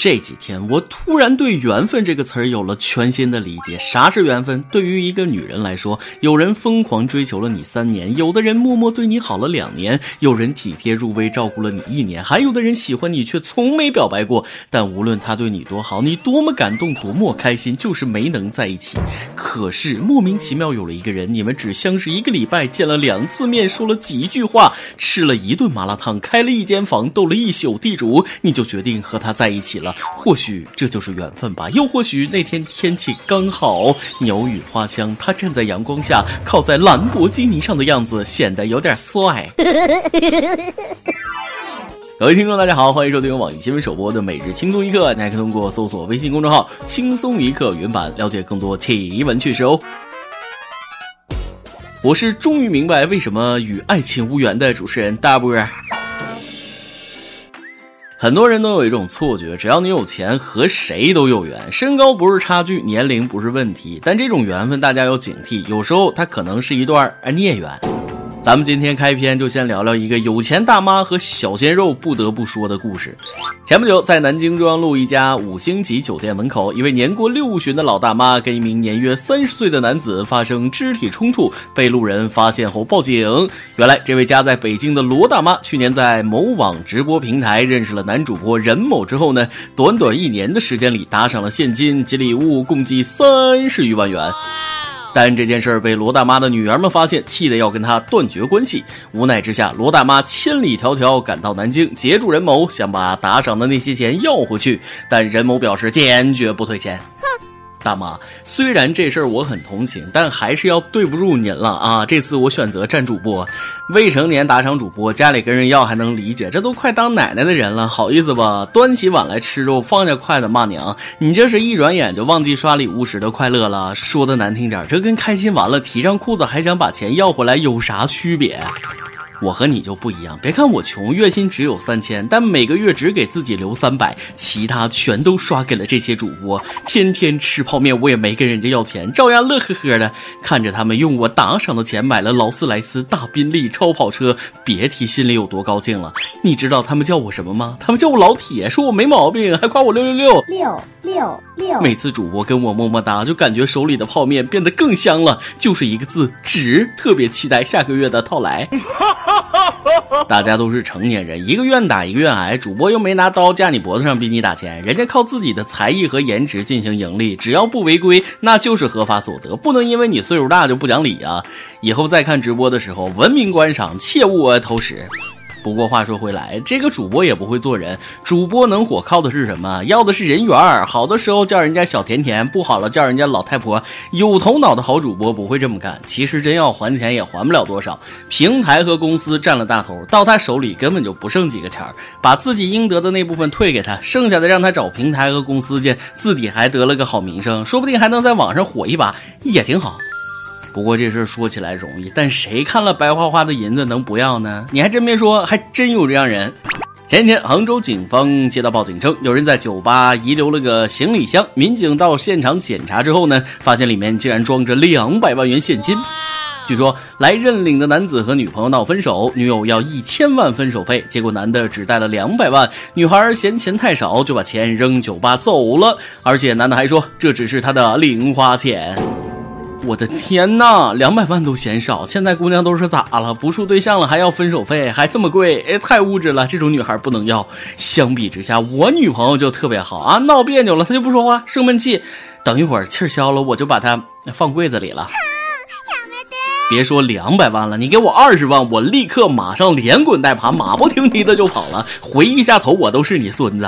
这几天我突然对“缘分”这个词儿有了全新的理解。啥是缘分？对于一个女人来说，有人疯狂追求了你三年，有的人默默对你好了两年，有人体贴入微照顾了你一年，还有的人喜欢你却从没表白过。但无论他对你多好，你多么感动，多么开心，就是没能在一起。可是莫名其妙有了一个人，你们只相识一个礼拜，见了两次面，说了几句话，吃了一顿麻辣烫，开了一间房，斗了一宿地主，你就决定和他在一起了。或许这就是缘分吧，又或许那天天气刚好，鸟语花香，他站在阳光下，靠在兰博基尼上的样子显得有点帅。各位听众，大家好，欢迎收听网易新闻首播的每日轻松一刻，你还可以通过搜索微信公众号“轻松一刻”原版了解更多奇闻趣事哦。我是终于明白为什么与爱情无缘的主持人大波。很多人都有一种错觉，只要你有钱，和谁都有缘。身高不是差距，年龄不是问题，但这种缘分大家要警惕，有时候它可能是一段孽缘。咱们今天开篇就先聊聊一个有钱大妈和小鲜肉不得不说的故事。前不久，在南京中央路一家五星级酒店门口，一位年过六旬的老大妈跟一名年约三十岁的男子发生肢体冲突，被路人发现后报警。原来，这位家在北京的罗大妈去年在某网直播平台认识了男主播任某之后呢，短短一年的时间里打赏了现金及礼物共计三十余万元。但这件事儿被罗大妈的女儿们发现，气得要跟他断绝关系。无奈之下，罗大妈千里迢迢赶到南京，截住任某，想把打赏的那些钱要回去。但任某表示坚决不退钱。哼大妈，虽然这事儿我很同情，但还是要对不住您了啊！这次我选择站主播，未成年打赏主播，家里跟人要还能理解，这都快当奶奶的人了，好意思吧？端起碗来吃肉，放下筷子骂娘，你这是一转眼就忘记刷礼物时的快乐了。说的难听点，这跟开心完了提上裤子还想把钱要回来有啥区别？我和你就不一样，别看我穷，月薪只有三千，但每个月只给自己留三百，其他全都刷给了这些主播。天天吃泡面，我也没跟人家要钱，照样乐呵呵的看着他们用我打赏的钱买了劳斯莱斯、大宾利、超跑车，别提心里有多高兴了。你知道他们叫我什么吗？他们叫我老铁，说我没毛病，还夸我六六六六六六。每次主播跟我么么哒，就感觉手里的泡面变得更香了，就是一个字值。特别期待下个月的到来。大家都是成年人，一个愿打一个愿挨。主播又没拿刀架你脖子上逼你打钱，人家靠自己的才艺和颜值进行盈利，只要不违规，那就是合法所得，不能因为你岁数大就不讲理啊！以后再看直播的时候，文明观赏，切勿偷食。不过话说回来，这个主播也不会做人。主播能火靠的是什么？要的是人缘儿。好的时候叫人家小甜甜，不好了叫人家老太婆。有头脑的好主播不会这么干。其实真要还钱也还不了多少，平台和公司占了大头，到他手里根本就不剩几个钱儿。把自己应得的那部分退给他，剩下的让他找平台和公司去，自己还得了个好名声，说不定还能在网上火一把，也挺好。不过这事儿说起来容易，但谁看了白花花的银子能不要呢？你还真别说，还真有这样人。前几天，杭州警方接到报警称，有人在酒吧遗留了个行李箱。民警到现场检查之后呢，发现里面竟然装着两百万元现金。据说来认领的男子和女朋友闹分手，女友要一千万分手费，结果男的只带了两百万，女孩嫌钱太少，就把钱扔酒吧走了。而且男的还说，这只是他的零花钱。我的天呐，两百万都嫌少！现在姑娘都是咋了？不处对象了还要分手费，还这么贵？哎，太物质了，这种女孩不能要。相比之下，我女朋友就特别好啊，闹别扭了她就不说话，生闷气，等一会儿气消了，我就把她放柜子里了。别说两百万了，你给我二十万，我立刻马上连滚带爬，马不停蹄的就跑了，回一下头我都是你孙子。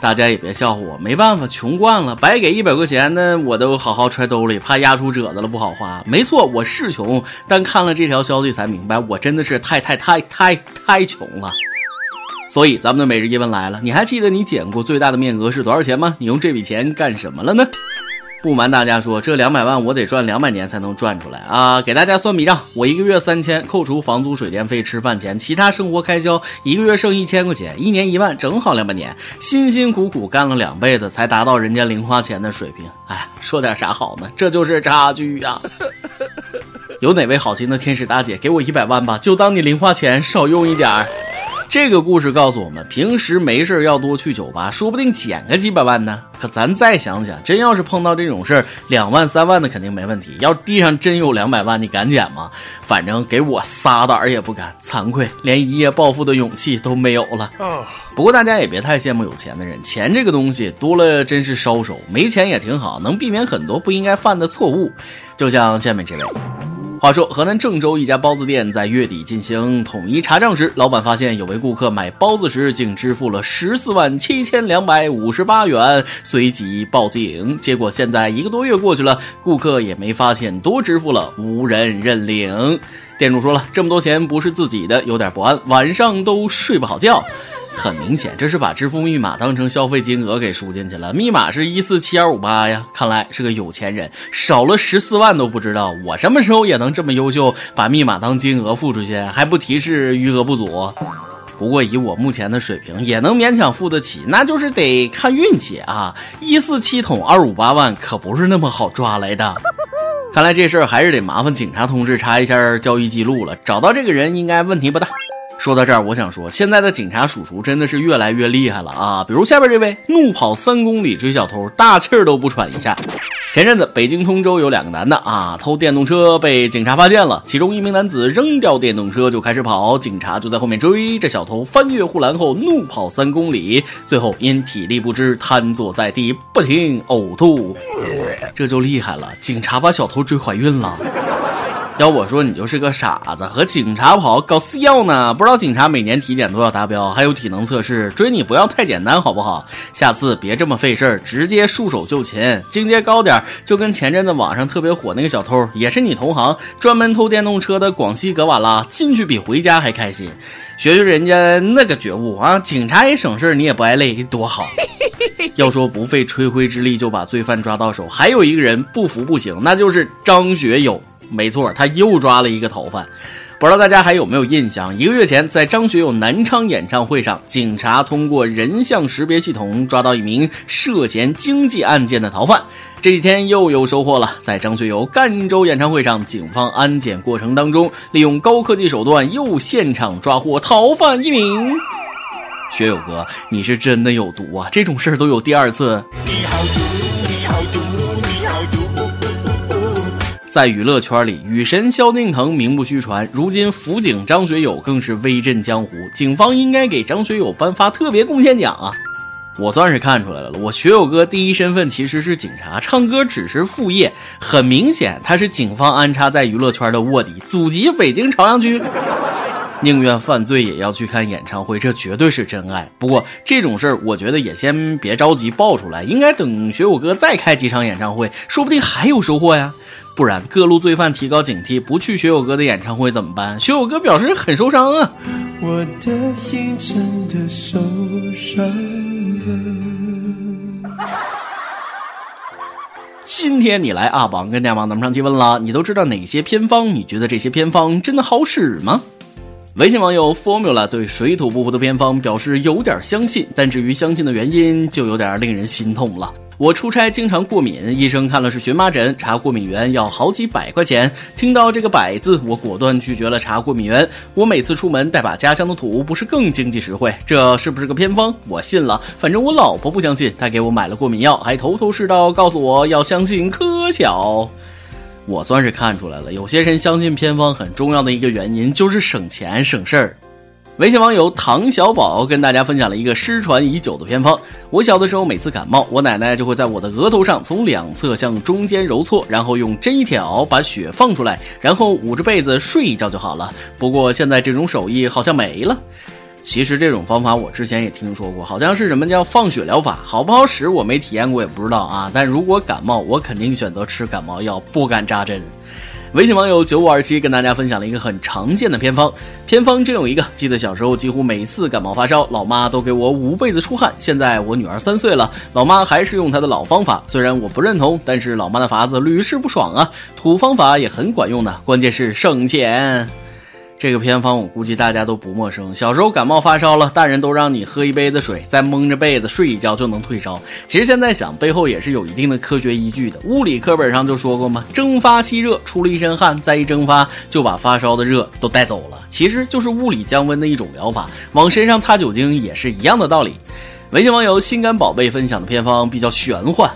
大家也别笑话我，没办法，穷惯了，白给一百块钱呢，我都好好揣兜里，怕压出褶子了不好花。没错，我是穷，但看了这条消息才明白，我真的是太太太太太穷了。所以咱们的每日一问来了，你还记得你捡过最大的面额是多少钱吗？你用这笔钱干什么了呢？不瞒大家说，这两百万我得赚两百年才能赚出来啊！给大家算笔账，我一个月三千，扣除房租、水电费、吃饭钱，其他生活开销，一个月剩一千块钱，一年一万，正好两百年。辛辛苦苦干了两辈子，才达到人家零花钱的水平。哎，说点啥好呢？这就是差距呀！有哪位好心的天使大姐给我一百万吧？就当你零花钱少用一点儿。这个故事告诉我们，平时没事要多去酒吧，说不定捡个几百万呢。可咱再想想，真要是碰到这种事儿，两万三万的肯定没问题。要地上真有两百万，你敢捡吗？反正给我撒胆儿也不敢，惭愧，连一夜暴富的勇气都没有了。不过大家也别太羡慕有钱的人，钱这个东西多了真是烧手，没钱也挺好，能避免很多不应该犯的错误。就像下面这位。话说，河南郑州一家包子店在月底进行统一查账时，老板发现有位顾客买包子时竟支付了十四万七千两百五十八元，随即报警。结果现在一个多月过去了，顾客也没发现多支付了，无人认领。店主说了，这么多钱不是自己的，有点不安，晚上都睡不好觉。很明显，这是把支付密码当成消费金额给输进去了。密码是一四七二五八呀，看来是个有钱人，少了十四万都不知道。我什么时候也能这么优秀，把密码当金额付出去，还不提示余额不足？不过以我目前的水平，也能勉强付得起，那就是得看运气啊！一四七桶二五八万可不是那么好抓来的。看来这事儿还是得麻烦警察同志查一下交易记录了，找到这个人应该问题不大。说到这儿，我想说，现在的警察叔叔真的是越来越厉害了啊！比如下边这位，怒跑三公里追小偷，大气儿都不喘一下。前阵子，北京通州有两个男的啊，偷电动车被警察发现了，其中一名男子扔掉电动车就开始跑，警察就在后面追。这小偷翻越护栏后怒跑三公里，最后因体力不支瘫坐在地，不停呕吐。这就厉害了，警察把小偷追怀孕了。要我说，你就是个傻子，和警察跑搞私药呢？不知道警察每年体检都要达标，还有体能测试，追你不要太简单，好不好？下次别这么费事儿，直接束手就擒，境界高点，就跟前阵子网上特别火那个小偷，也是你同行，专门偷电动车的广西格瓦拉，进去比回家还开心，学学人家那个觉悟啊！警察也省事儿，你也不挨累，多好。要说不费吹灰之力就把罪犯抓到手，还有一个人不服不行，那就是张学友。没错，他又抓了一个逃犯。不知道大家还有没有印象？一个月前，在张学友南昌演唱会上，警察通过人像识别系统抓到一名涉嫌经济案件的逃犯。这几天又有收获了，在张学友赣州演唱会上，警方安检过程当中，利用高科技手段又现场抓获逃犯一名。学友哥，你是真的有毒啊！这种事儿都有第二次。你好，在娱乐圈里，雨神萧敬腾名不虚传，如今辅警张学友更是威震江湖。警方应该给张学友颁发特别贡献奖啊！我算是看出来了，我学友哥第一身份其实是警察，唱歌只是副业。很明显，他是警方安插在娱乐圈的卧底，祖籍北京朝阳区，宁愿犯罪也要去看演唱会，这绝对是真爱。不过这种事儿，我觉得也先别着急爆出来，应该等学友哥再开几场演唱会，说不定还有收获呀。不然，各路罪犯提高警惕，不去学友哥的演唱会怎么办？学友哥表示很受伤啊。我的心真的受伤了。今天你来阿榜跟大王咱们上提问了，你都知道哪些偏方？你觉得这些偏方真的好使吗？微信网友 Formula 对水土不服的偏方表示有点相信，但至于相信的原因，就有点令人心痛了。我出差经常过敏，医生看了是荨麻疹，查过敏源要好几百块钱。听到这个“百”字，我果断拒绝了查过敏源。我每次出门带把家乡的土，不是更经济实惠？这是不是个偏方？我信了，反正我老婆不相信，她给我买了过敏药，还头头是道告诉我要相信科小。我算是看出来了，有些人相信偏方很重要的一个原因就是省钱省事儿。微信网友唐小宝跟大家分享了一个失传已久的偏方。我小的时候，每次感冒，我奶奶就会在我的额头上从两侧向中间揉搓，然后用针一挑，把血放出来，然后捂着被子睡一觉就好了。不过现在这种手艺好像没了。其实这种方法我之前也听说过，好像是什么叫放血疗法，好不好使我没体验过，也不知道啊。但如果感冒，我肯定选择吃感冒药，不敢扎针。微信网友九五二七跟大家分享了一个很常见的偏方，偏方真有一个。记得小时候几乎每次感冒发烧，老妈都给我捂被子出汗。现在我女儿三岁了，老妈还是用她的老方法，虽然我不认同，但是老妈的法子屡试不爽啊。土方法也很管用的，关键是省钱。这个偏方我估计大家都不陌生。小时候感冒发烧了，大人都让你喝一杯子水，再蒙着被子睡一觉就能退烧。其实现在想，背后也是有一定的科学依据的。物理课本上就说过嘛，蒸发吸热，出了一身汗，再一蒸发就把发烧的热都带走了。其实就是物理降温的一种疗法，往身上擦酒精也是一样的道理。微信网友心肝宝贝分享的偏方比较玄幻。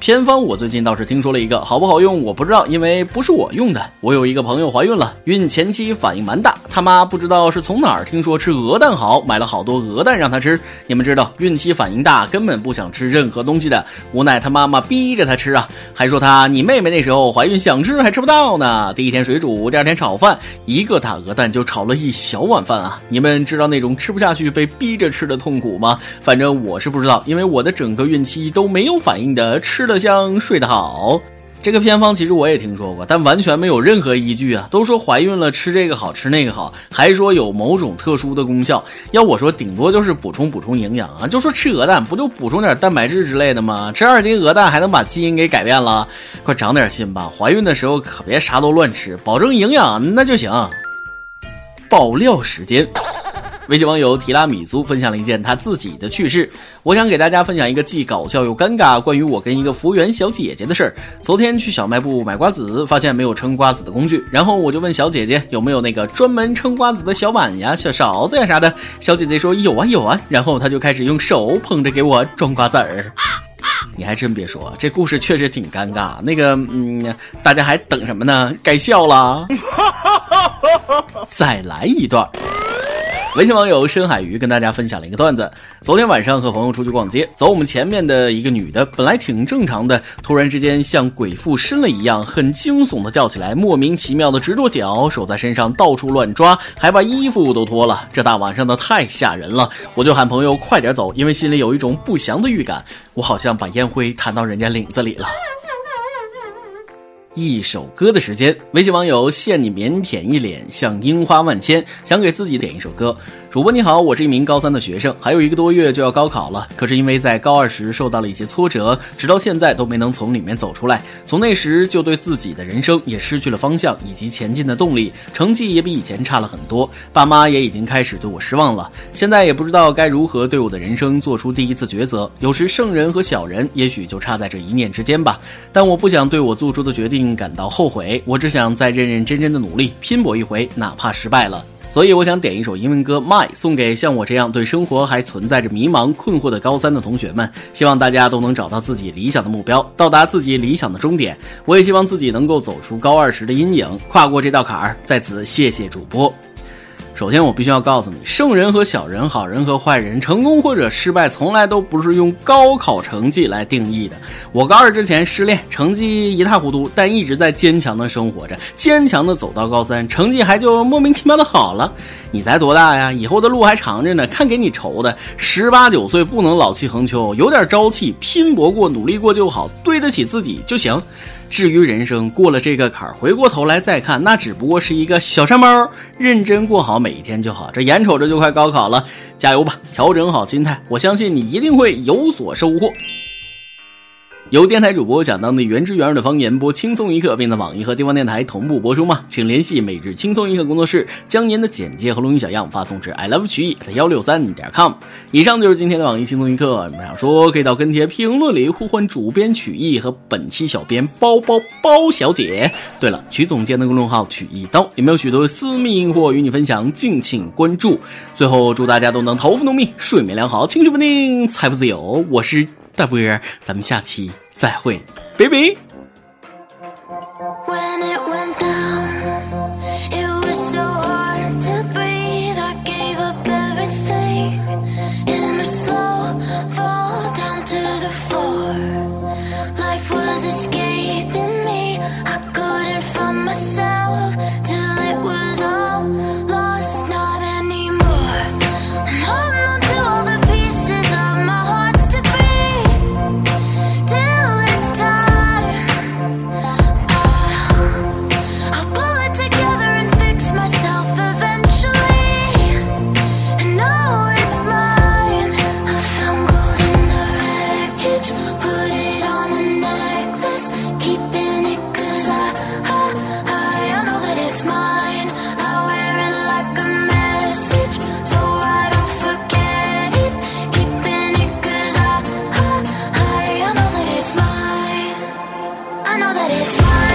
偏方我最近倒是听说了一个，好不好用我不知道，因为不是我用的。我有一个朋友怀孕了，孕前期反应蛮大，他妈不知道是从哪儿听说吃鹅蛋好，买了好多鹅蛋让他吃。你们知道孕期反应大根本不想吃任何东西的，无奈他妈妈逼着他吃啊，还说他你妹妹那时候怀孕想吃还吃不到呢。第一天水煮，第二天炒饭，一个大鹅蛋就炒了一小碗饭啊！你们知道那种吃不下去被逼着吃的痛苦吗？反正我是不知道，因为我的整个孕期都没有反应的，吃吃得。香睡得好，这个偏方其实我也听说过，但完全没有任何依据啊！都说怀孕了吃这个好吃那个好，还说有某种特殊的功效。要我说，顶多就是补充补充营养啊！就说吃鹅蛋，不就补充点蛋白质之类的吗？吃二斤鹅蛋还能把基因给改变了？快长点心吧！怀孕的时候可别啥都乱吃，保证营养那就行。爆料时间。微信网友提拉米苏分享了一件他自己的趣事，我想给大家分享一个既搞笑又尴尬关于我跟一个服务员小姐姐的事儿。昨天去小卖部买瓜子，发现没有称瓜子的工具，然后我就问小姐姐有没有那个专门称瓜子的小碗呀、小勺子呀啥的。小姐姐说有啊有啊，然后她就开始用手捧着给我装瓜子儿。你还真别说，这故事确实挺尴尬。那个，嗯，大家还等什么呢？该笑了，再来一段。微信网友深海鱼跟大家分享了一个段子：昨天晚上和朋友出去逛街，走我们前面的一个女的，本来挺正常的，突然之间像鬼附身了一样，很惊悚的叫起来，莫名其妙的直跺脚，手在身上到处乱抓，还把衣服都脱了。这大晚上的太吓人了，我就喊朋友快点走，因为心里有一种不祥的预感，我好像把烟灰弹到人家领子里了。一首歌的时间，微信网友献你腼腆一脸像樱花万千，想给自己点一首歌。主播你好，我是一名高三的学生，还有一个多月就要高考了。可是因为在高二时受到了一些挫折，直到现在都没能从里面走出来。从那时就对自己的人生也失去了方向以及前进的动力，成绩也比以前差了很多。爸妈也已经开始对我失望了。现在也不知道该如何对我的人生做出第一次抉择。有时圣人和小人也许就差在这一念之间吧。但我不想对我做出的决定感到后悔，我只想再认认真真的努力拼搏一回，哪怕失败了。所以我想点一首英文歌《My》，送给像我这样对生活还存在着迷茫困惑的高三的同学们。希望大家都能找到自己理想的目标，到达自己理想的终点。我也希望自己能够走出高二时的阴影，跨过这道坎儿。在此，谢谢主播。首先，我必须要告诉你，圣人和小人，好人和坏人，成功或者失败，从来都不是用高考成绩来定义的。我高二之前失恋，成绩一塌糊涂，但一直在坚强的生活着，坚强的走到高三，成绩还就莫名其妙的好了。你才多大呀？以后的路还长着呢，看给你愁的。十八九岁不能老气横秋，有点朝气，拼搏过，努力过就好，对得起自己就行。至于人生过了这个坎儿，回过头来再看，那只不过是一个小山包，认真过好每一天就好。这眼瞅着就快高考了，加油吧，调整好心态，我相信你一定会有所收获。由电台主播想当地原汁原味的方言播轻松一刻，并在网易和地方电台同步播出吗？请联系每日轻松一刻工作室，将您的简介和录音小样发送至 i love 曲艺的幺六三点 com。以上就是今天的网易轻松一刻，你们想说可以到跟帖评论里呼唤主编曲艺和本期小编包包包小姐。对了，曲总监的公众号曲一刀有没有许多私密硬货与你分享？敬请关注。最后祝大家都能头发浓密，睡眠良好，情绪稳定，财富自由。我是大波儿，咱们下期。再会，拜拜。that it's fine.